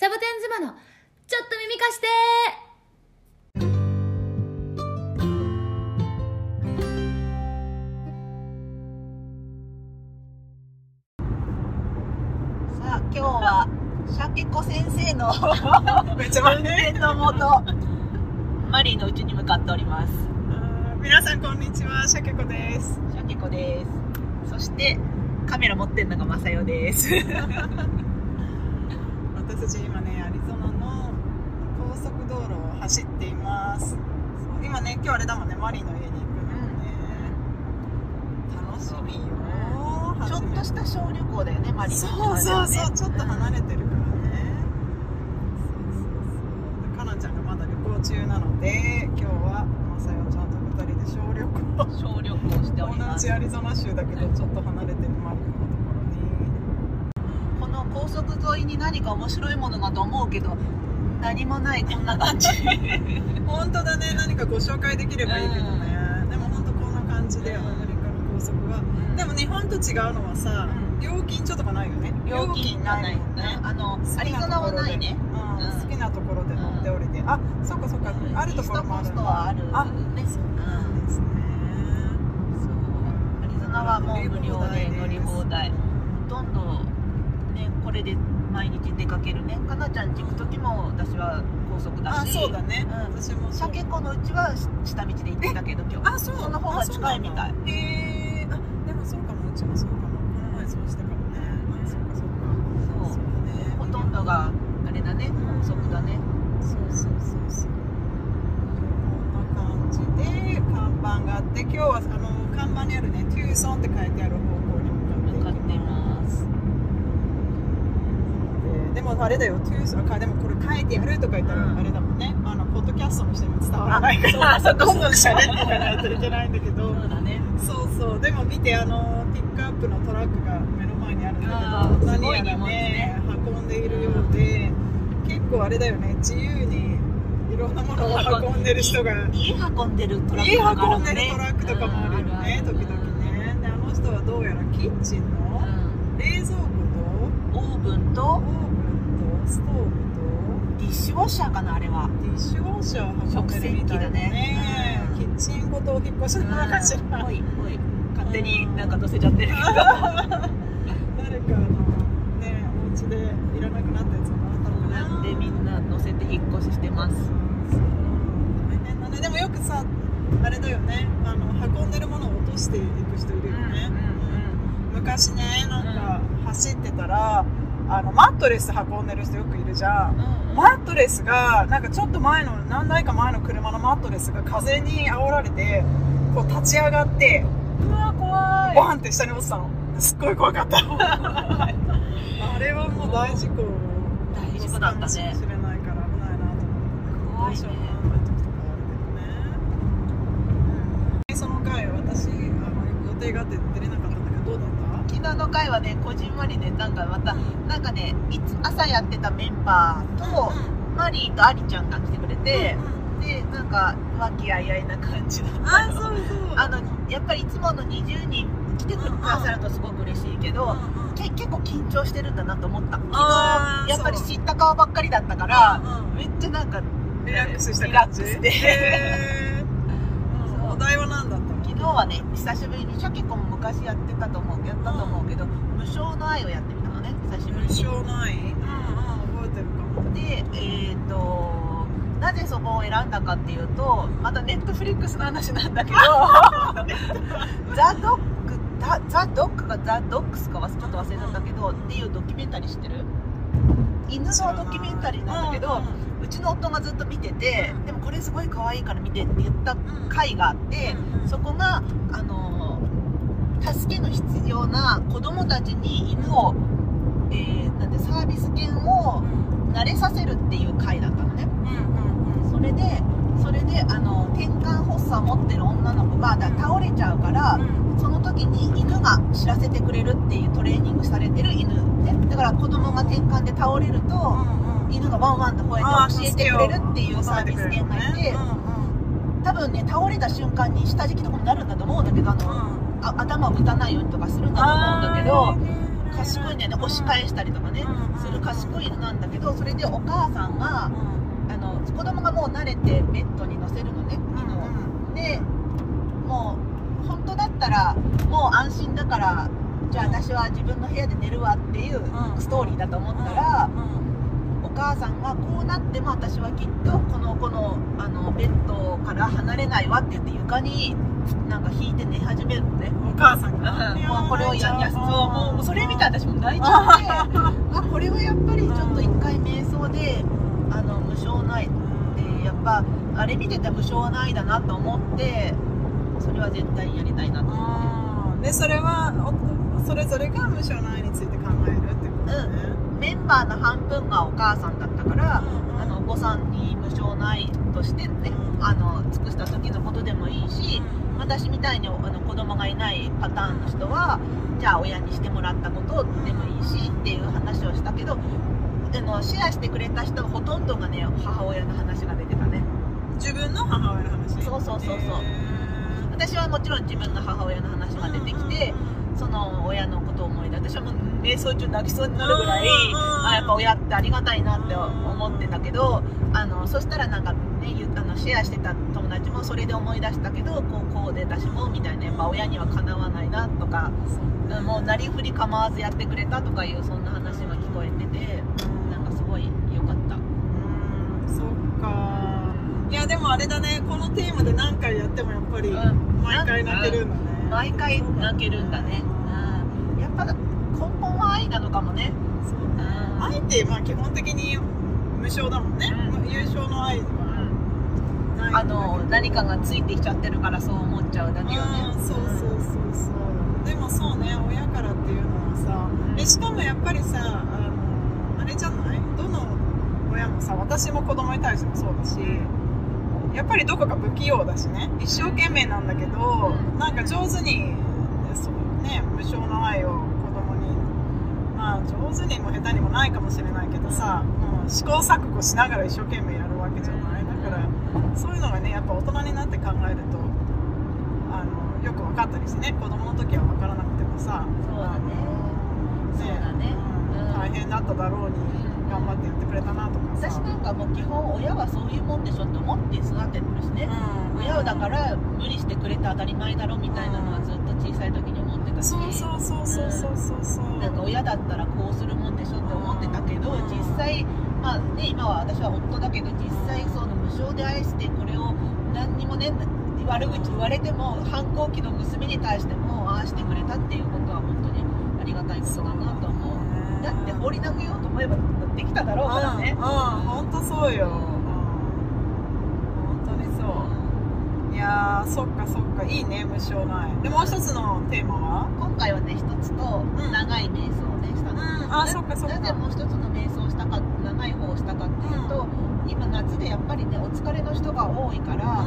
サボテン妻のちょっと耳貸して。さあ今日はシャケ子先生の めっちゃ運転のもとマリーの家に向かっております。皆さんこんにちはシャケ子です。シャケ子です。そしてカメラ持ってんのがマサヨです 私今ねアリゾナの高速道路を走っています。そう今ね今日あれだもんねマリーの家に行くのね、楽しみよ。ちょっとした小旅行だよねマリーそのうそうそう、ね。ちょっと離れてるからね、そうそうそう。でかなちゃんがまだ旅行中なので今日はまさよちゃんと2人で小旅行。小旅行しており同ます。じアリゾナ州だけどちょっと離れてるマリーのところにこの高速沿いに何か面白いものがと思うけど何もないこんな感じ。本当だね。何かご紹介できればいいけどね、でも本当こんな感じでアメリカの高速は、でも日本と違うのはさ、料金所とかないよね。料金がないね。あのアリゾナはないね。うん。うん。好きなところで乗って降りて、あそっかそっか、あるところもあるあるあねそうなんですね、そうアリゾナはもう無料で乗り放題。ほとんどねこれで毎日出かけるね。かなちゃんち行く時も私は高速だあしそうだね、うん。私もそう。シャケ子のうちは下道で行ってたけど今日。あそう。その方が近いみたい。へえあでもそうかも。うちもそうかも。この前そうしたかもね。あそうかそうか。そうそうだね。ほとんどがあれだね。高速だね。そうそうそうそう。こんな感じで看板があって今日はあの看板にあるね「トゥーソン」って書いてある方向に向かっ向かってていきますますででもあれだよ「トゥーソン」かでもこれ書いてあるとか言ったらうんあれだもんね。あのポッドキャストの人にも伝わらないから。あそうかどんどん喋っていかないといけないんだけどそうだね。そうそう。でも見てあのピックアップのトラックが目の前にあるんだあけど何やらねね運んでいるようで結構あれだよね自由にいろんなものを運んでる人が家運んでるトラッ家クとかある運んでるねトラックとかもあるよねうん。時々ね。であの人はどうやらキッチンのうん冷蔵庫オーブンととオーブンとストーブとディッシュウォッシャーかなあれは。ディッシュウォッシャーを運んでるみたいだ食洗機だねねうんキッチンごとお引っ越しなのかしらほいほい勝手になんか乗せちゃってるけど。誰かのねお家でいらなくなったやつかな多分ねな。んでみんな乗せて引っ越ししてます。そう。大変だね。でもよくさあれだよね。あの運んでるものを落としていく人いるよね、昔ねなんか走ってたらあのマットレス運んでる人よくいるじゃん。うんうん。マットレスがなんかちょっと前の何台か前の車のマットレスが風に煽られてこう立ち上がってうわ怖い。バーンって下に落ちたの。すっごい怖かった。あれはもう大事故大事故だったね。かもしれないから危ないなと思って。怖いね。その回私あの予定があって出れなかったんだけどどうだった？昨日の回はねこじんまりねなんかまたなんかねいつ朝やってたメンバーと、マリーとアリちゃんが来てくれて、でなんか和気あいあいな感じだったの。あそうそうあのやっぱりいつもの20人来てくださるとすごく嬉しいけど、け結構緊張してるんだなと思った。昨日やっぱり知った顔ばっかりだったからうんうん。めっちゃなんかリラックスしたリラッ感じクスでったの昨日はね久しぶりにシャケコも昔やってたと思うやったと思うけど、無償の愛をやってみたのね久しぶりに。無償ないうん。うん覚えてるかも。でえっ、となぜそこを選んだかっていうとまたネットフリックスの話なんだけど ザ・ドッグザ・ザ・ドッグかザ・ドッグスかはちょっと忘れちゃったけどっていうドキュメンタリー知ってる？犬のドキュメンタリーなんだけど、うちの夫がずっと見てて、でもこれすごい可愛いから見てって言った回があって、そこがあの助けの必要な子供たちに犬を、えーなんてサービス犬を慣れさせるっていう回だったのね。それでそれであの転換発作を持ってる女の子がだ倒れちゃうから、その時に犬が知らせてくれるっていうトレーニングされてる犬ね。だから子供が転換で倒れると、犬がワンワンと吠えて教えてくれるっていうサービス犬がいて多分ね倒れた瞬間に下敷きとかになるんだと思うんだけどあの、あ頭を打たないようにとかするんだと思うんだけど賢いんだよね押し返したりとかねうんする賢い犬なんだけどそれでお母さんがあの子供がもう慣れてベッドに乗せるのね犬をでもう本当だったらもう安心だからじゃあ私は自分の部屋で寝るわっていううん。ストーリーだと思ったらお母さんがこうなっても私はきっとこの子のあのベッドから離れないわって言って床になんか引いて寝始めるのね。お母さんが。もうこれをやりやすそうもうそれ見たら私も泣いちゃってあこれはやっぱりちょっと一回瞑想であの無償ないってやっぱあれ見てて無償ないだなと思ってそれは絶対やりたいなと。思って。でそれはおそれぞれが無償の愛について考えるってことね、メンバーの半分がお母さんだったから、うんあのお子さんに無償の愛としてね、うん。あの尽くした時のことでもいいし、私みたいにあの子供がいないパターンの人はじゃあ親にしてもらったことでもいいしっていう話をしたけどあのシェアしてくれた人ほとんどがね母親の話が出てたね。自分の母親の話？そうそうそうそう。私はもちろん自分の母親の話が出てきて、その親のことを思い出私はもう瞑想中泣きそうになるぐらい、うんあやっぱ親ってありがたいなって思ってたけどあのそしたらなんかねゆあのシェアしてた友達もそれで思い出したけどこうこうで私もみたいなやっぱ親にはかなわないなとかもうなりふり構わずやってくれたとかいうそんな話が聞こえててなんかすごい良かった。うんそっか。いやでもあれだね。このテーマで何回やってもやっぱりうん。毎回泣けるんだね、毎回泣けるんだね、うん、やっぱ愛なのかもね。そうね。うん。愛ってまあ基本的に無償だもんね、うん。優勝の愛は。ないん。だあの何かがついてきちゃってるからそう思っちゃうだけよね。うんそうそうそうそう。でもそうね親からっていうのはさでしかもやっぱりさあのあれじゃない？どの親もさ私も子供に対してもそうだしやっぱりどこか不器用だしね。一生懸命なんだけど、うん。なんか上手にそうね無償の愛を子供にまあ上手にも下手にもないかもしれないけどさ、もう試行錯誤しながら一生懸命やるわけじゃない。だからそういうのがねやっぱ大人になって考えるとあのよく分かったりしてね子供の時は分からなくてもさそうだね。そうだね。うんうん。大変だっただろうに頑張ってやってくれたなとかさ。私なんかもう基本親はそういうもんでしょって思って育ててるしね、うん。親だから無理してくれて当たり前だろみたいなのはずっと小さい時に思ってたしそうそうそうそうそうそう。そうなんか親だったらこうするもんでしょって思ってたけどうん。実際まあね今は私は夫だけど実際その無償で愛してこれを何にもね悪口言われても反抗期の娘に対してもああしてくれたっていうことは本当にありがたいことだなと思う。だって放り投げようと思えばできただろうからね。うん、本当そうよ、うん本当にそういやーそっかそっか。いいね無償の愛。でもう一つのテーマは？今回はね一つとん。長い瞑想をねした。の、うん。あそっかそっか。なぜもう一つの瞑想をしたか長い方をしたかっていうと、今夏でやっぱりねお疲れの人が多いから、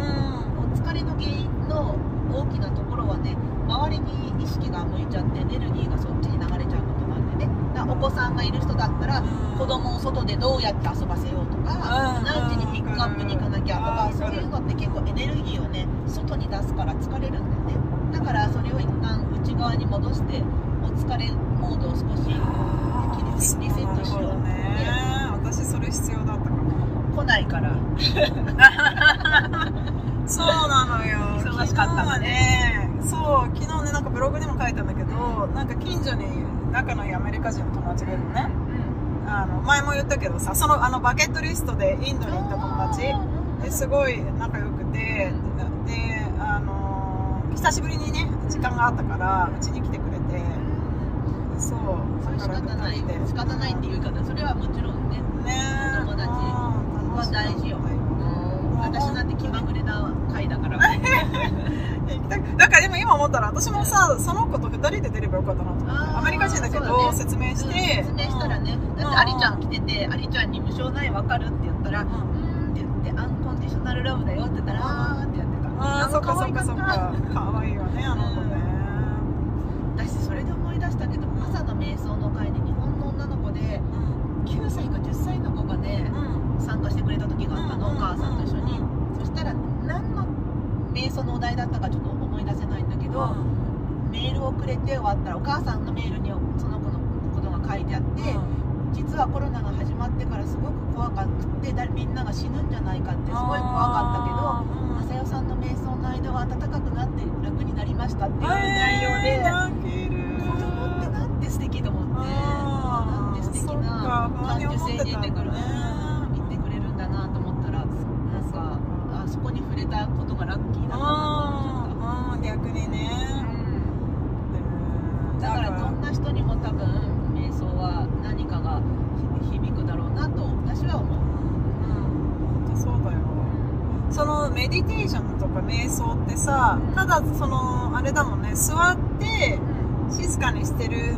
お疲れの原因の大きなところはね周りに意識が向いちゃってエネルギーがそっちに流れちゃうことなんでね。だお子さんがいる人だったら子供を外でどうやって遊ばせようとかうん。何時にピックアップに行かなきゃとかうん。そういうの結構エネルギーをね外に出すから疲れるんだよね。だからそれを一旦内側に戻してお疲れモードを少しリセリセットしよう。ね。私それ必要だったかも。来ないから。そうなのよ。忙しかったのね。ねそう昨日ねなんかブログでも書いたんだけどなんか近所に仲のいいアメリカ人の友達がいるのね。あの前も言ったけどさそのあのバケットリストでインドに行った友達。ですごい仲良くてであの久しぶりにね時間があったからうちに来てくれて。そうそれ仕方ない仕方ないっていう言い方それはもちろんねね友達う。んは大事よ。私なんて気まぐれな回だから。だからでも今思ったら私もさその子と2人で出ればよかったなと思って。アメリカ人だけど説明して。説明したらね。うん。だってアリちゃん来ててアリちゃんに無償ないわかるって言ったら「ううん。ーん」って言って「アンコンディショナルラブだよ」って言ったら「あー」ってやってた。ああそっかそっかそか。可愛いよねあの子ね。私それで思い出したけど朝の瞑想の会に日本の女の子で9歳か10歳の子がねうん。参加してくれた時があったのお母さんと一緒に。そしたら何の瞑想のお題だったかちょっと思い出せないんだけどメールをくれて終わったらお母さんのメールにその子の書いてあって、実はコロナが始まってからすごく怖かってだみんなが死ぬんじゃないかってすごい怖かったけど正代さんの瞑想の間は暖かくなって楽になりましたっていう内容で、子供ってなんて素敵と思ってなんて素敵な感受性で言ってくる、うん言ってくれるんだなと思ったらなんかあそこに触れたことがラッキーだなと思っちゃった。逆にねうんだからどんな人にも多分瞑想は何かが響くだろうなと私は思う、本当そうだよそのメディテーションとか瞑想ってさただそのあれだもんね座って静かにしてる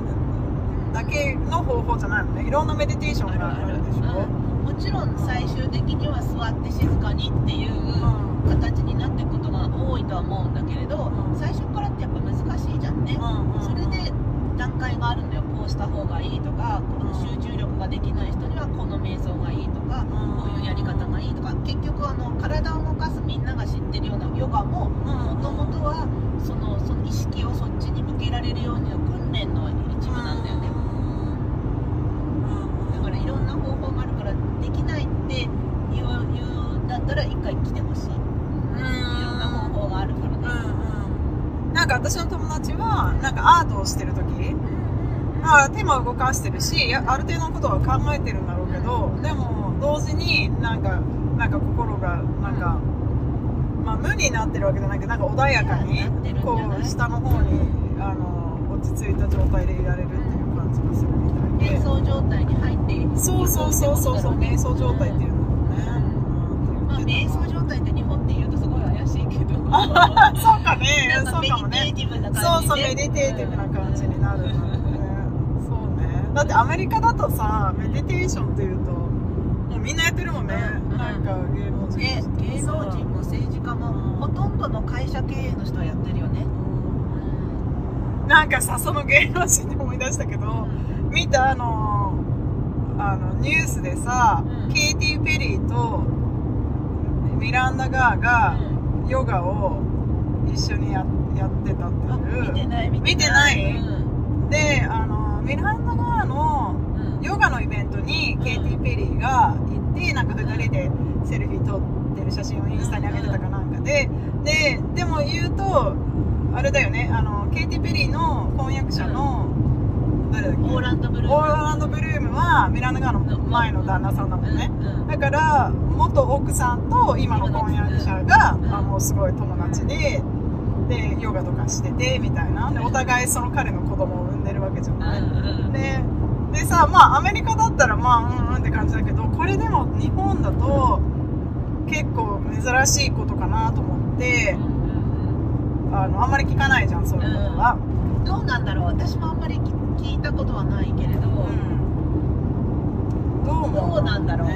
だけの方法じゃないのね。いろんなメディテーションがあるでしょ。うん。もちろん最終的には座って静かにっていううん。形になっていくことが多いとは思うんだけれど、うん。最初からってやっぱ難しいじゃんね、うんそれで段階があるんだよ。こうした方がいいとかこの集中力ができない人にはこの瞑想がいいとかこういうやり方がいいとか。結局あの体を動かすみんなが知ってるようなヨガももともとはそのその意識をそっちに向けられるようにの訓練の一部なんだよねだからいろんな方法があるからできないって言う言うんだったら一回来てほしいいろんな方法があるからねなんか私の友達はなんかアートをしてる時あ手も動かしてるしいやある程度のことは考えてるんだろうけどでも同時になんかなんか心がなんか、まあ、無になってるわけじゃないけどなんか穏やかにこう下の方にあの落ち着いた状態でいられるっていう感じがするみたいで。瞑想状態に入っていくそうそうそうそうそう瞑想状態っていうのもね、まあ、瞑想状態って日本って言うとすごい怪しいけど。そうかね。なんかそうかもね。そうそうメディテーティブな感じねだってアメリカだとさメディテーションっていうともうみんなやってるもんね、うんなんか芸能人ね芸能人も政治家もほとんどの会社経営の人はやってるよね。なんかさその芸能人で思い出したけど見たあのあのニュースでさ、うん。ケイティ・ペリーとミランダ・カーがヨガを一緒にややってたってあいう。見てない見見てない。うん。であのミランダ・カーのうん。ヨガのイベントにケイティ・ペリーが行ってなんか2人でセルフィー撮ってる写真をインスタに上げてたかなんかでででも言うとあれだよねあのケイティ・ペリーの婚約者の誰だっけ？オーランドブルーム。オーランド・ブルームはミランダ・ガーの前の旦那さんだもんねうんだから元奥さんと今の婚約者が、うんあもうすごい友達ででヨガとかしててみたいな。でお互いその彼の子供をじゃうんない、うんででさまあアメリカだったらまあうんうんって感じだけどこれでも日本だと結構珍しいことかなと思ってあのあんまり聞かないじゃんそういうことは、どうなんだろう。私もあんまり聞いたことはないけれど、うん。どう思うなんだろう、ね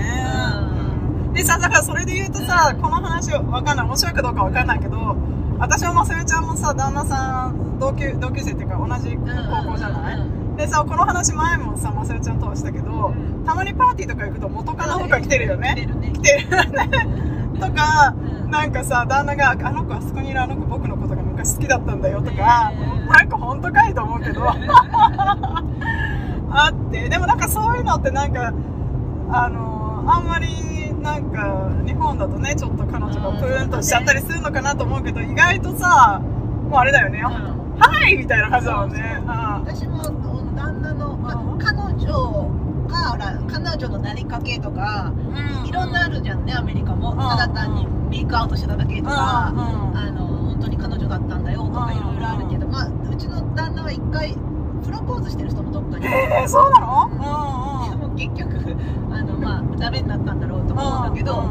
うん。でさだからそれで言うとさこの話わかんない。面白いかどうかわかんないけど私もまさよちゃんもさ旦那さん同級同級生っていうか同じ高校じゃない、でさこの話前もさまさよちゃんとはしたけど、うん。たまにパーティーとか行くと元カノとか来てるよね？来てるね来てるよね。とかうん。なんかさ旦那が「あの子あそこにいるあの子僕のことが昔好きだったんだよ」とか、なんか本当かいと思うけど。あって。でもなんかそういうのってなんかあのあんまりなんか日本だとねちょっと彼女がプーンとしちゃったりするのかなと思うけど意外とさもうあれだよね、うん。はいみたいな感じだもんね。私も旦那の、まうん。彼女がほら彼女のなりかけとかうん。いろんなあるじゃんねアメリカも。ん。ただ単にメイクアウトしてただけとか、うん。うん。あの本当に彼女だったんだよとかうん。いろいろあるけど、まあ、うちの旦那は一回プロポーズしてる人もどっかに。えー、そうなの？でも結局あの、まあ、ダメになったんだろうと思うんだけど、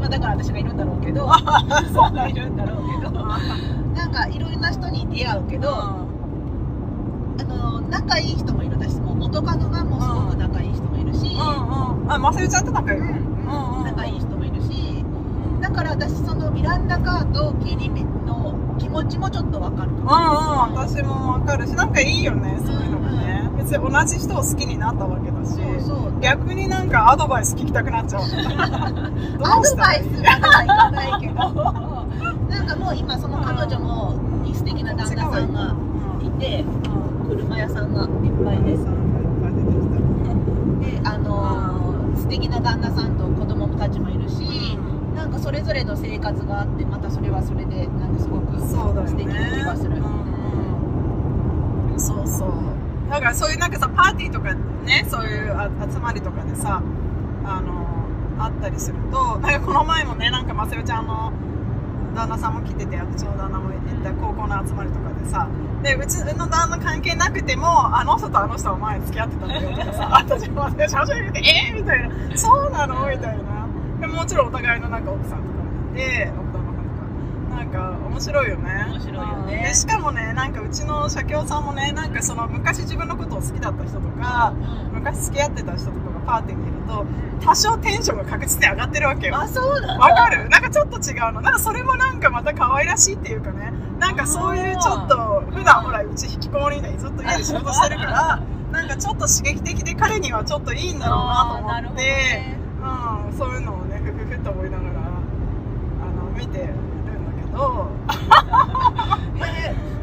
まあ、だから私がいるんだろうけど そうがいるんだろうけどなんかいろいろな人に出会うけど、あの仲いい人もいる私も元カノがもうすごく仲いい人もいるし、うんうん。あまさゆちゃんと仲良い。うんうんうん。仲いい人もいるしだから私そのミランダ・カーとケリーの気持ちもちょっとわかるかうんも、うん。私もわかるしなんかいいよねそういうのもね別に同じ人を好きになったわけだし逆になんかアドバイス聞きたくなっちゃう。どうアドバイスまではいかないけどなんかもう今その彼女も素敵な旦那さんがいて車屋さん。がいっぱいですさんがいっぱい出てきたあのー素敵な旦那さんと子供たちもいるし、なんかそれぞれの生活があってまたそれはそれでなんかすごく素敵な気がする、うんうん。そうそうだからそういうなんかさパーティーとかねそういうあ集まりとかでさあのあったりするとなんかこの前もねなんかまさよちゃんの旦那さんも来ててうちの旦那も行った高校の集まりとかでさでうちの旦那関係なくてもあの人とあの人は前付き合ってたんだよとかさ 私も私写真見てえー、みたいな。そうなの？みたいな。でもちろんお互いのなんか奥さんとかもいて奥様とか。なんか面白いよね。面白いよね。うんでしかもねなんかうちの社協さんもねなんかその昔自分のことを好きだった人とか昔付き合ってた人とかがパーティーにいると多少テンションが確実に上がってるわけよ。あそうだ。わかる？なんかちょっと違うの。なんかそれもなんかまた可愛らしいっていうかね。なんかそういうちょっと普段ほらうち引きこもりでずっと家で仕事してるからなんかちょっと刺激的で彼にはちょっといいんだろうなと思って、ね。うん、そういうのをねふふふと思いながらあの見てるんだけどえ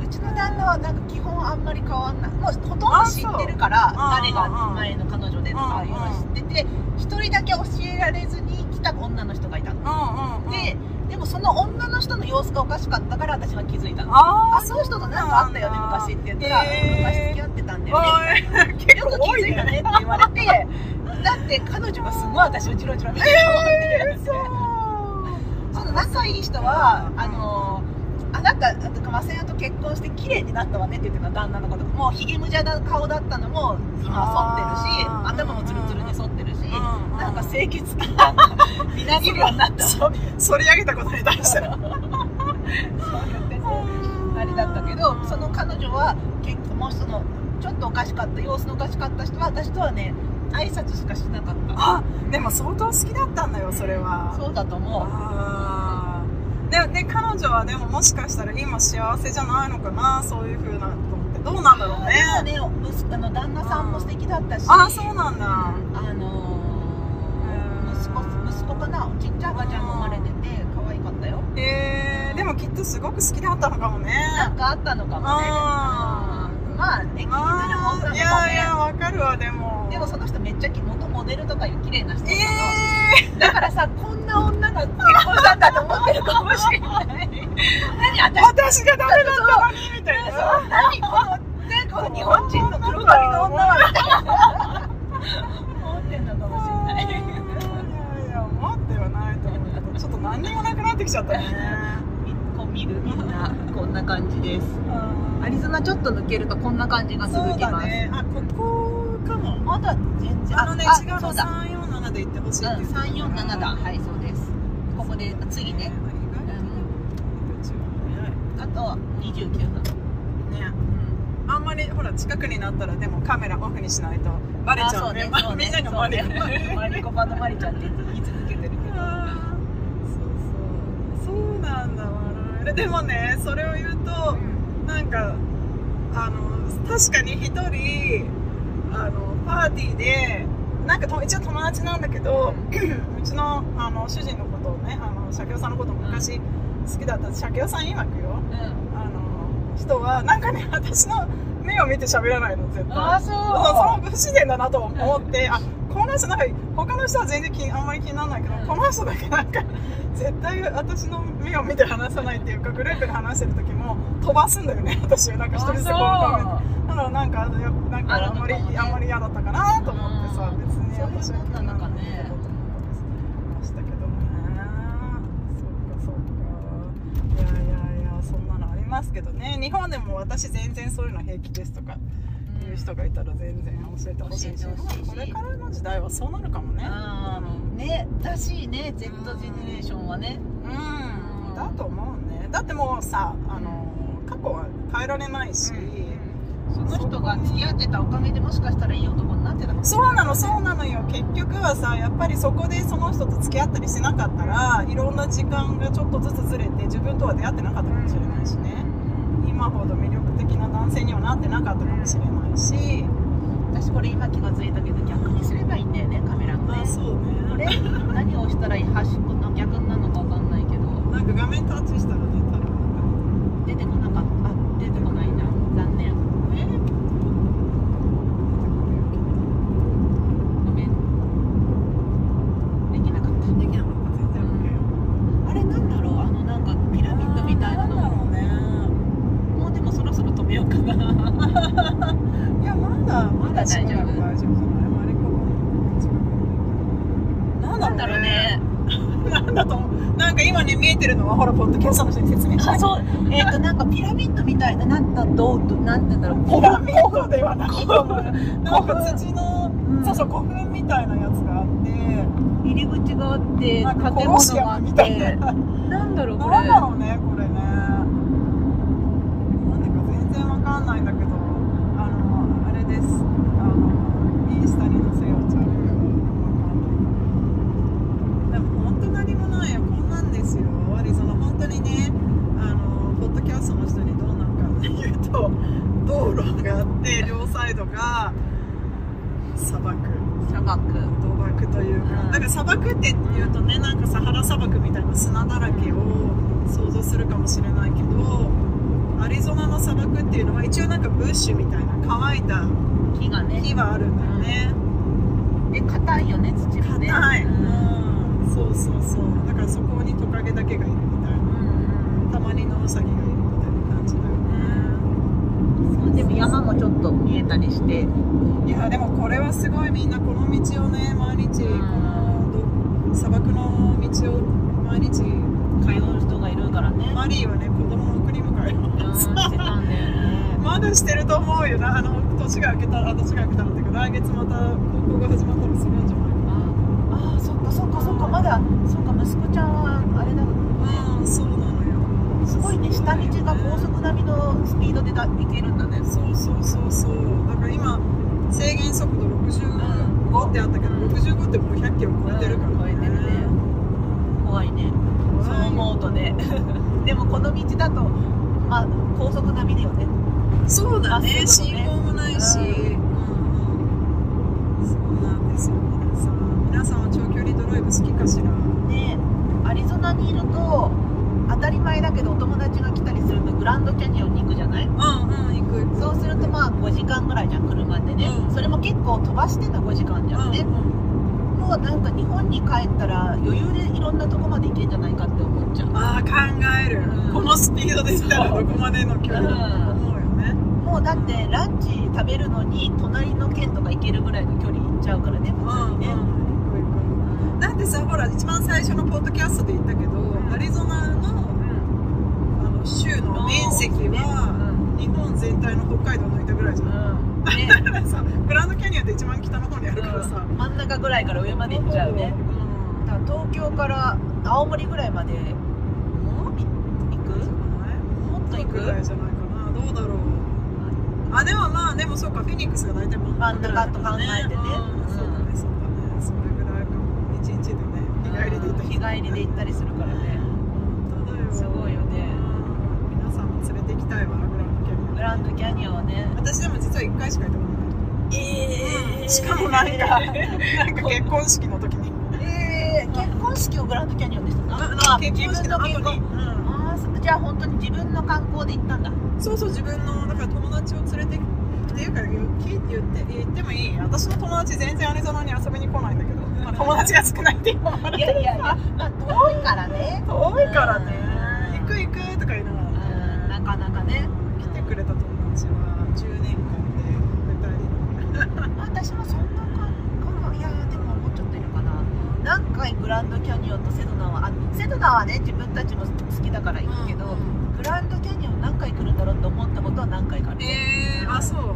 うちの旦那はなんか基本あんまり変わんない。もうほとんど知ってるから誰が前の彼女でとかいうの知ってて一人だけ教えられずに来た女の人がいたの。ででもその女の人の様子がおかしかったから私は気づいたの。ああその人となんかあったよね昔って言ったら、昔付き合ってたんだよね。おい結よく気づいたねねって言われて。だって彼女がすごい私をチロチロ見てたもんってその仲いい人はあのあなたとかマセヤと結婚して綺麗になったわねって言ってた旦那のこともうひげむじゃな顔だったのも今は剃ってるし頭もツルツルに剃ってるしうん。なんか清潔感がみなぎるようになった。わ反り上げたことに対してはあれだったけどその彼女は結構もうそのちょっとおかしかった様子のおかしかった人は私とはね挨拶しかしなかった。あでも相当好きだったんだよそれは。そうだと思うでで彼女はでももしかしたら今幸せじゃないのかなそういう風なと思って。どうなんだろうね。でもね息子あの旦那さんも素敵だったし。あそうなんだ。あのー息子息子かなちっちゃい赤ちゃんも生まれてて可愛かったよ。へえでもきっとすごく好きだったのかもね。なんかあったのかもねまあね気になるもいやいやかわかるわでも。ねでもその人めっちゃ元モデルとかいう綺麗な人だえったのだからさこんな女が結婚したんだと思ってるかもしれない。何私私がダメだったのにみたいな。そう何このねこの日本人の黒髪の女はみたいな思ってんのかもしれない。いやいや思ってはないと思うけどちょっと何にもなくなってきちゃったね。こう見るみんなこんな感じですアリゾナちょっと抜けるとこんな感じが続きます、だね。あここかも。まだ全然あのね違うの。そうだ。347で行ってほしいって言ってたから347だ。はいそうです。ここで次ね。あと29分ね。あんまりほら近くになったらでもカメラオフにしないと。バレちゃうね。うね。みんながマリアそうね。マリコパのマリちゃんって言い続けてるけど。そうそう。そうなんだわなでもねそれを言うとなんかあの確かに一人あのパーティーでなんかと一応友達なんだけどうちのあの主人のことをねあの社協さんのことも昔好きだった社協さん曰くよ。うん。あの人はなんかね私の目を見て喋らないの絶対。あそう。そうその不自然だなと思ってあこの人なんか他の人は全然気あんまり気にならないけど、うん。この人だけなんか絶対私の目を見て話さないっていうかグループで話してる時も飛ばすんだよね。私はなんか一人ずつこう画面だからなんかやなんかあんまり、のかもね。あんまり嫌だったかなと思ってさ、うん。別に私はなのかねとましたけどね。そうかそうか。いやいやいやそんなのありますけどね。日本でも私全然そういうの平気ですとかいう人がいたら全然教えてほしいし,、これからの時代はそうなるかもね。うんねらしいね Z ジェネレーションはね。うん。だと思うね。だってもうさあの過去は変えられないし、その人が付き合ってたおかげでもしかしたらいい男になってたかも。そうなのそうなのよ。結局はさやっぱりそこでその人と付き合ったりしなかったらいろんな時間がちょっとずつずれて自分とは出会ってなかったかもしれないしね。今ほど魅力的な男性にはなってなかったかもしれないし。私これ今気が付いたけど逆にすればいいんだよねカメラのね。そうこれ？何を押したらいい端っこの逆なのかわかんないけど。なんか画面タッチしたらね多分出てこなかった。あ出てこないね信できなかった全然 OK よあれなんだろうあのなんかピラミッドみたいなのなんだろうねもうでもそろそろ止めようかないやまだまだ大丈夫大丈夫じゃないマリコ近くなんだなんだろうろうねねなんだと思うなんか今ね見えてるのはほらポッドキャストの人に説明してあそうえっ、となんかピラミッドみたいななんだどうなんて言うんだろう。ピラミッドではない。なんか古土の、うんそうそう古墳みたいなやつがあって入り口があって建物があっアムみたいてななんだろうこれなんだろうねなんでか全然わかんないんだけどあのあれですあのインスタに載せようチャンネルでも本当何もないよこんなんですよアリゾナ本当にねあのポッドキャストの人にどうなんかっていうと道路があって両サイドが砂漠砂漠砂漠というか、うんだから砂漠って言うとねなんかサハラ砂漠みたいな砂だらけを想像するかもしれないけどアリゾナの砂漠っていうのは一応なんかブッシュみたいな乾いた木がね。木はあるんだよね。で硬いよね土もね。硬い、うん。うん、そうそうそう。だからそこにトカゲだけがいるみたいな。うんたまにのウサギがいるみたいな感じだよね。そうでも山もちょっと見えたりして。いやでもこれはすごいみんなこの道をね毎日このど砂漠の道を毎日通う。人がいるからね。マリーはね子供の送り迎えうん。をしてたんだよねまだしてると思うよな。あの年が明けたら年が明けたらっていうか来月また高校が始まったらするんじゃないかああそっかそっかそっか。まだそっか息子ちゃんはあれだなうんそうなのよ。すごいね下道が高速並みのスピードでだ行けるんだね。そうそうそうそう。だから今制限速度65ってあったけど65ってもう100キロ超えてるからうん。超えてるね。怖いね。そう思うとねでもこの道だとまあ高速並みだよねそうだね。信号もないし、うん。うんうんそうなんですよ。皆さん皆さんは長距離ドライブ好きかしら？でアリゾナにいると当たり前だけどお友達が来たりするとグランドキャニオンに行くじゃない？うんうん行く。そうするとまあ5時間ぐらいじゃん車でね、うん。それも結構飛ばしての5時間じゃんね、うんもうなん。か日本に帰ったら余裕でいろんなとこまで行けんじゃないかって思っちゃうああ考える、うんこのスピードで行ったらどこまでの距離うよね、もうだってランチ食べるのに隣の県とか行けるぐらいの距離行っちゃうからね普通にね、行く行く。だってさほら一番最初のポッドキャストで言ったけど、ん。アリゾナのあの州の面積は日本全体の北海道抜いたぐらいじゃん、うん。だね。か らさグランドキャニオンって一番北の方にあるからさ、うん真ん中ぐらいから上まで行っちゃうね。うん。だから東京から青森ぐらいまでもう？い行く？もっと行くぐらいじゃないかな。どうだろうあでもまあでもそうかフェニックスが大体真真ん中と考えてね。うん。そうだねそうだね。それぐらいかも一日でね日帰りで行った日帰りで行ったりするからね。本当だよ。すごいよね。うん皆さんも連れて行きたいわグランドキャニオン。グランドキャニオンはね。私でも実は1回しか行ったことないえしかもなんかなんか結婚式の時に。えー、結婚式をグランドキャニオンでしたか？あ結婚式の後に。自分の結婚ああそじゃあ本当に自分の観光で行ったんだ。そうそう自分のだから友達を連れてっていうか言って言って言ってもいい。私の友達全然アリゾナに遊びに来ないんだけど、まあ、友達が少ないっていうのもあるいやいやいや、まあ、遠いからね。遠いからね。うん。行く行くとか言いながら。うんなかなかね来てくれた友達は10年間で2人私もそんなかかいやでももうちょっといるかな何回グランドキャニオンとセドナはあセドナはね自分たちも好きだから行くけど、グランドキャニオン何回来るんだろうと思ったことは何回かあるえー、あそう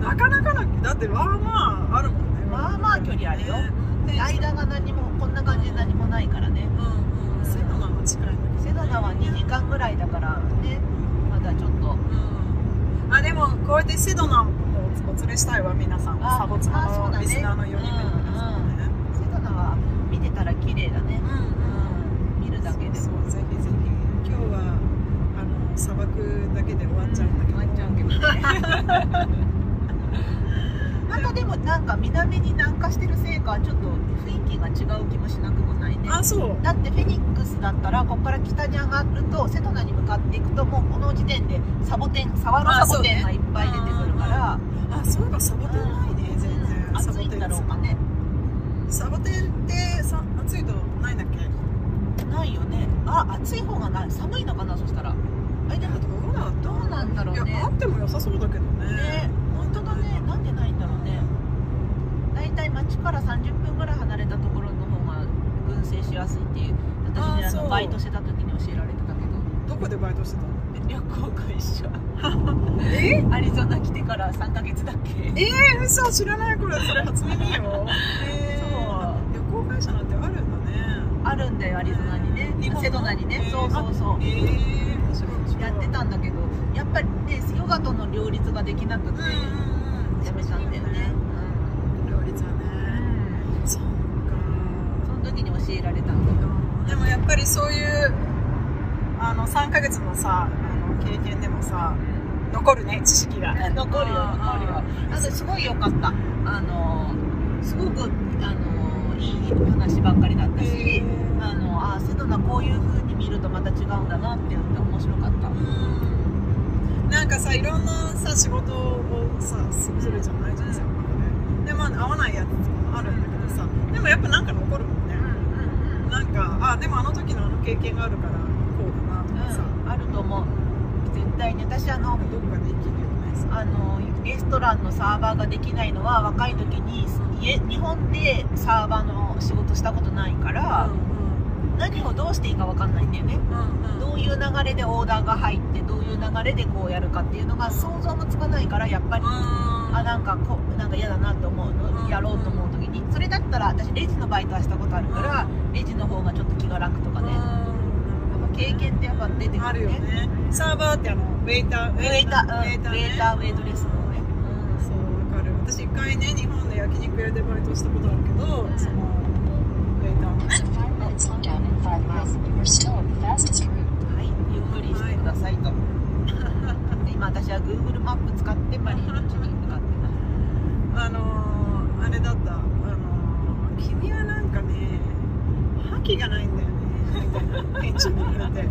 うなかなかなだってまあまああるもんね。まあまあ距離あるよ。ね。ん間が何もこんな感じで何もないからね。うんうんセドナは近いセドナは2時間ぐらいだからね。まだちょっと。うん。あでもこうやってセドナをお連れしたいわ皆さん。あサボツあそうだねのリスナーの4人目の皆さんねセドナは見てたら綺麗だねうんうん見るだけでもそうぜひぜひ今日はあの砂漠だけで終わっちゃうんだけど終わっちゃうけどねまたでもなんか南に南下してるせいかちょっと雰囲気が違う気もしなくもないねあそうだってフェニックスだったらここから北に上がると瀬戸内に向かっていくともうこの時点でサボテンサワロサボテンがいっぱい出てくるから、あそういえばサボテン暑いんだろうかねサボテンってさ暑いと暑い方がな寒いのかなそしたらえでもどうだどうなんだろいうやねあっても良さそうだけどねね本当だねなんでないんだろうね大体町から30分ぐらい離れたところの方が群生しやすいっていう私ねああそうのバイトしてた時に教えられてたけどどこでバイトしてたの旅行会社えアリゾナ来てから3ヶ月だっけ。えー、嘘知らないこれそれ初耳よ。え そう。旅行会社なんてあるんだね。あるんだよアリゾナにね。日本のセドナにね、えーそうそうそう。えー、やってたんだけどやっぱりねヨガとの両立ができなくてうんうんうん。やめたんだよね、両立はうん。ねそうか。その時に教えられたんだよ。でもやっぱりそういうあの3ヶ月のさあの経験でもさ残るね知識が。残るよ残るよ。あとすごい良かった。あのすごくあのいい話ばっかりだったし、あのあセドナこういう風に見るとまた違うんだなって言って面白かった、うん。なんかさいろんなさ仕事をさするじゃない人生の中で。でまあ合わないやつとかもあるんだけどさでもやっぱなんか残るもんね。なんかあでもあの時のあの経験があるからこうだなとかさ、うん。あると思う。絶対に私あのあのレストランのサーバーができないのは若い時に家日本でサーバーの仕事したことないから、何をどうしていいか分かんないんだよね。うんうん。どういう流れでオーダーが入ってどういう流れでこうやるかっていうのが想像もつかないからやっぱりあなんかこなんか嫌だなと思ううんのやろうと思う時に。それだったら私レジのバイトはしたことあるからレジの方がちょっと気が楽とかね経験ってやっぱ出てくるね。あるよね。サーバーってあのウェイターウェイター、うん、ウウェイターね。ェイターウェイトレスのね、そうわかる私一回ね日本で焼肉屋でバイトしたことあるけど、うん。そのウェイターのね。So 5 minute slowdown in 5 miles. You are still on the fastest route. はい、ゆっくりしてくださいと。今私は Google マップ使ってパリの地に向かってまあのー、あれだった。あのー、君はなんかね覇気がないんだよねみたいな店長に言われて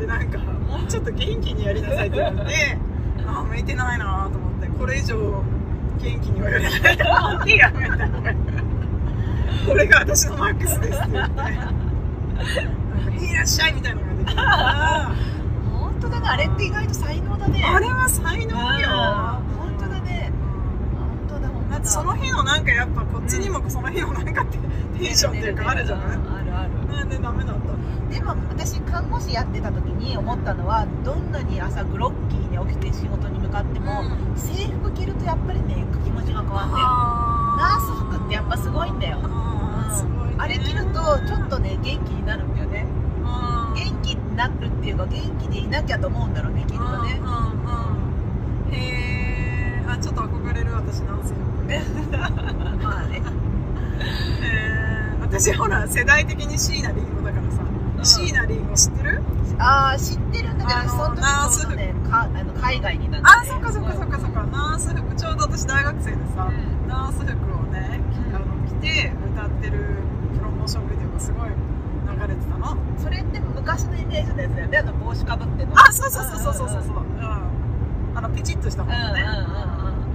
でなんかもうちょっと元気にやりなさいって言われてああ向いてないなと思ってこれ以上元気にはやれないと思ってやめたこれが私のマックスですって言っていらっしゃいみたいなのができるからす。本当だね、あれって意外と才能だね。あれは才能よその日のなんかやっぱこっちにもその日のなんかテテンションっていうかあるじゃない？あるある。なんでダメだったでも私看護師やってた時に思ったのはどんなに朝グロッキーに起きて仕事に向かっても、制服着るとやっぱりね気持ちが変わんだよ。ナース服ってやっぱすごいんだよ。あーすごいね。あれ着るとちょっとね元気になるんだよね。うん。元気になるっていうか元気でいなきゃと思うんだろうねきっとね。うんうんうん。へえあちょっと憧れる私なんですよまあね私ほら世代的に椎名林檎だからさ、ん。椎名林檎知ってる？ああ知ってるんだけどその時ちょうどねかあの海外にいたんだあねそっかそっかそっかそっか。ナース服。ちょうど私大学生でさ、うん。ナース服をねうん。あの着て歌ってるプロモーションビデオがすごい流れてたの。それって昔のイメージのやつだよね。あの帽子かぶっての。あそうそうそうそうそうそう。そううん。あのピチッとしたもうんうんのねうん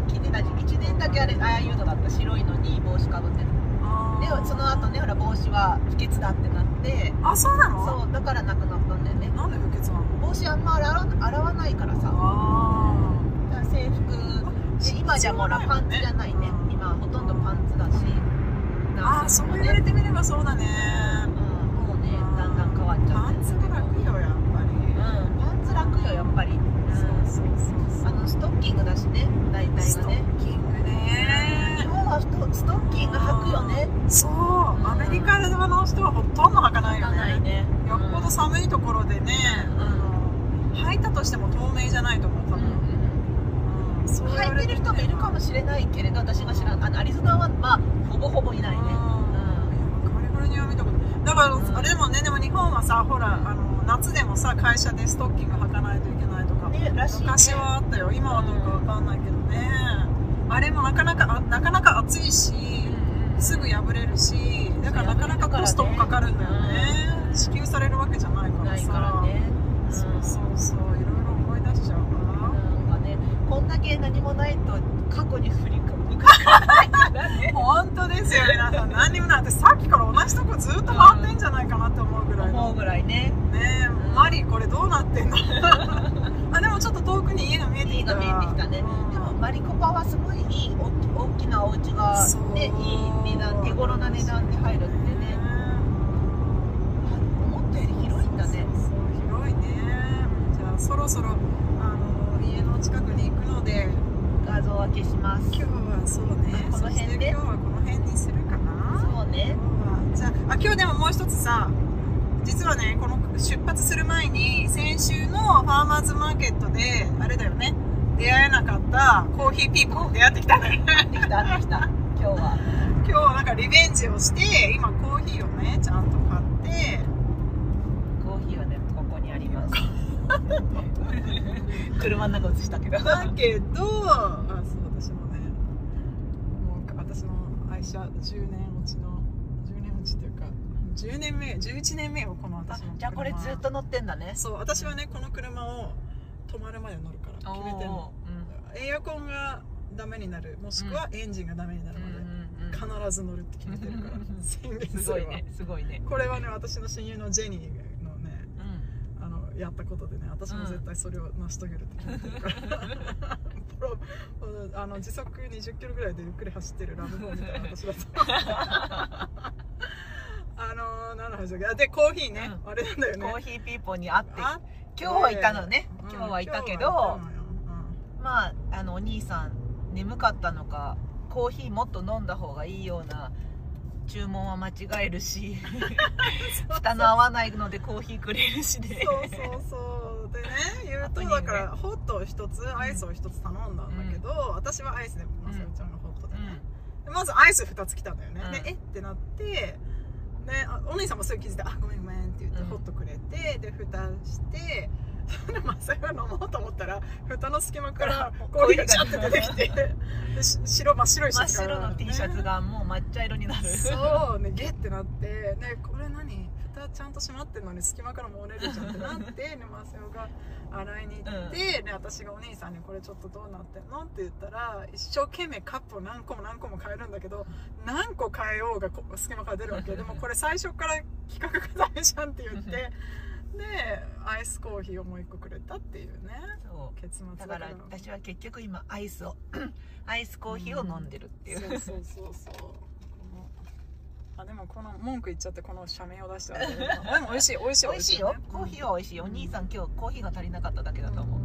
うん。聞いてた時期1年だけあれああいうのだった。白いのに帽子かぶってるあーでその後ねほら帽子は不潔だってなって。あそうなの？そうだからなくなったんだよね。なんで不潔なの？帽子あんま洗わ洗わないからさ。あだから制服。で今じゃもうほらパンツじゃないね。うん。今ほとんどパンツだし。ーあーそうも言われてみればそうだね。うん。もうねだんだん変わっちゃって。パンツが楽よやっぱり。うん。パンツ楽よやっぱり。そうそうそうあのストッキングだしね大体ストがねッキングねはストッキング履くよね。そう。アメリカの人はほとんど履かないよね。ないねよっぽど寒いところでね、うん。履いたとしても透明じゃないと思う多分、うんそう言わ履いてる人もいるかもしれないけれど私が知らん。あのアリゾナはまあほぼほぼいないね。カリフォルニアは見たことないだから、うんあれでもねでも日本はさほらあの夏でもさ会社でストッキング履かないといけないとか、ねね。昔はあったよ。今はどうかわかんないけどね、あれもなかなかあなかなか暑いし、すぐ破れるしだからなかなかコストもかかるんだよね、支給されるわけじゃないからさ。からね。そうそうそういろいろ思い出しちゃうわなんかねこんだけ何もないと過去に振り返ないからね本当ですよ。皆さん何にもない私さっきから同じとこずっと回ってんじゃないかなって思うぐらいの。思うぐらいね。ねえマリーこれどうなってんの？あでもちょっと遠くに家が見えてきた。家が見えてきたね、マリコパはすごいいい大き大きなお家がねいい値段手頃な値段で入るってね。思ったより広いんだね。広いね。じゃあそろそろあの家の近くに行くので。画像は消します。今日はそうね。この辺で？今日はこの辺にするかな。そうね。じゃああ今日でももう一つさ実はねこの出発する前に先週のファーマーズマーケットであれだよね出会えなかったコーヒーピーポー。に出会ってきたね。できたできた。今日は。今日はなんかリベンジをして今コーヒーをねちゃんと買って。コーヒーはねここにあります。車の中映したけど。だけどあそう私もねもう私の愛車10年落ちの10年落ちっていうか10年目11年目よこのあ私の車。じゃあこれずっと乗ってんだね。そう私はねこの車を止まるまで乗るから決めてんの。おエアコンがダメになる。もしくはエンジンがダメになるーうんうんまでうん。必ず乗るって決めてるから。宣 言すするわごいねすごいね。これはね私の親友のジェニーのねうん。あのやったことでね私も絶対それを成し遂げるって決めてるから、プロ あの時速20キロぐらいでゆっくり走ってるラブホーみたいな私だと。あの何の話だっけ？あでコーヒーね、うん。あれなんだよね。コーヒーピーポーに会って。あ今日はいたのね。うん。今日はいたけどまああのお兄さん眠かったのかコーヒーもっと飲んだ方がいいような注文は間違えるし 蓋の合わないのでコーヒーくれるしで。そうそうそう。でね言うとだからホットを一つアイスを一つ頼んだんだけど、私はアイスでまさみちゃんがホットでね、でまずアイス2つ来たんだよね、うん。でえ？ってなってであお兄さんもすぐ気づいて「あごめんごめん」って言ってうん。ホットくれてで蓋してで まさみが飲もうと思ったら蓋の隙間からコーヒーがチャッて出てきて白真っ白いシ真っャツが白の T シャツがもう抹茶色になる。そうねゲってなってねこれ何？蓋ちゃんと閉まってるのに隙間から漏れるじゃんってなってでマセオが洗いに行って、で私がお兄さんにこれちょっとどうなってんのって言ったら一生懸命カップを何個も何個も変えるんだけど何個変えようがこ隙間から出るわけ。でもこれ最初から企画がダメじゃんって言ってでアイスコーヒーをもう一個くれたっていうねそう。結末だから。私は結局今アイスをアイスコーヒーを飲んでるっていう、そうそうそうそう。このあでもこの文句言っちゃってこの社名を出してでも美味しい美味しい美味しいよ。ねコーヒーは美味しいお兄さん今日コーヒーが足りなかっただけだと思う、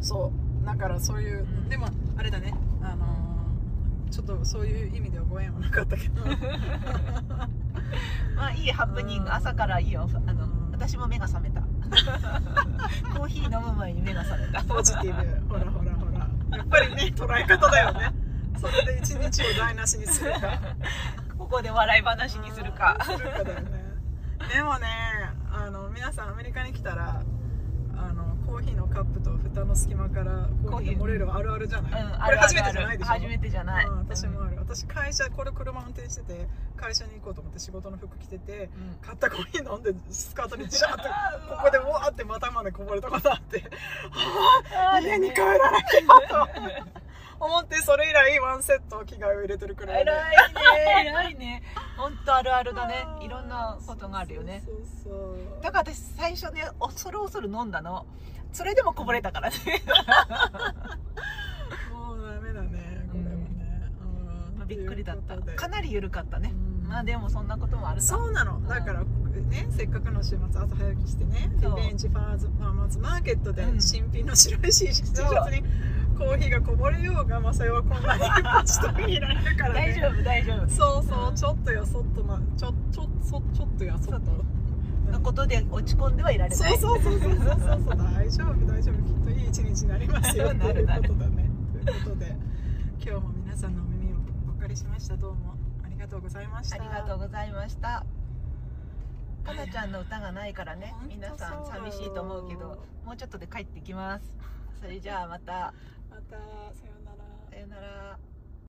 そう。だからそういう、ん。でもあれだね。あのーちょっとそういう意味ではご縁はなかったけど。まあいいハプニング。うん。朝からいいよ。あのうん。私も目が覚めた。コーヒー飲む前に目が覚めた。ポジティブ。ほらほらほら。やっぱりね捉え方だよね。それで一日を台無しにするかここで笑い話にするか。でもねあの皆さんアメリカに来たらあのコーヒーのカップと蓋の隙間からコーヒー。が漏れるあるあるじゃない、うんこれ初めてじゃないでしょ？初めてじゃない、うん私もある。私会社これ車運転してて会社に行こうと思って仕事の服着ててうん。買ったコーヒー飲んでスカートにジャーって ここでわーって股までこぼれたことあって。家に帰らなきゃと思ってそれ以来ワンセット着替えを入れてるくらいで。偉いね偉いね。本当あるあるだね。いろんなことがあるよね。そうそうそう。だから私最初ね恐る恐る飲んだの。それでもこぼれたからね。もうダメだね。これはね、うん。まあびっくりだった。かなり緩かったね。うん。まあでもそんなこともあるさそうなの。だからねせっかくの週末朝早起きしてねリベンジファーズファーマーズマーケットでうん。新品の白い T シャツにコーヒーがこぼれようがマサヨはこんなにポチといられるからね。大丈夫大丈夫。そうそう、うんちょっとやそっとまちょちょそちょっとやそっと。のことで落ち込んではいられないそうそうそうそうそうそうそう大丈夫大丈夫きっといい一日になりますよとないうるなることだねということで今日も皆さんのお耳をお借りしましたどうもありがとうございましたありがとうございましたかなちゃんの歌がないからね皆さん寂しいと思うけどもうちょっとで帰ってきますそれじゃあまたまた。さようなら。さよなら。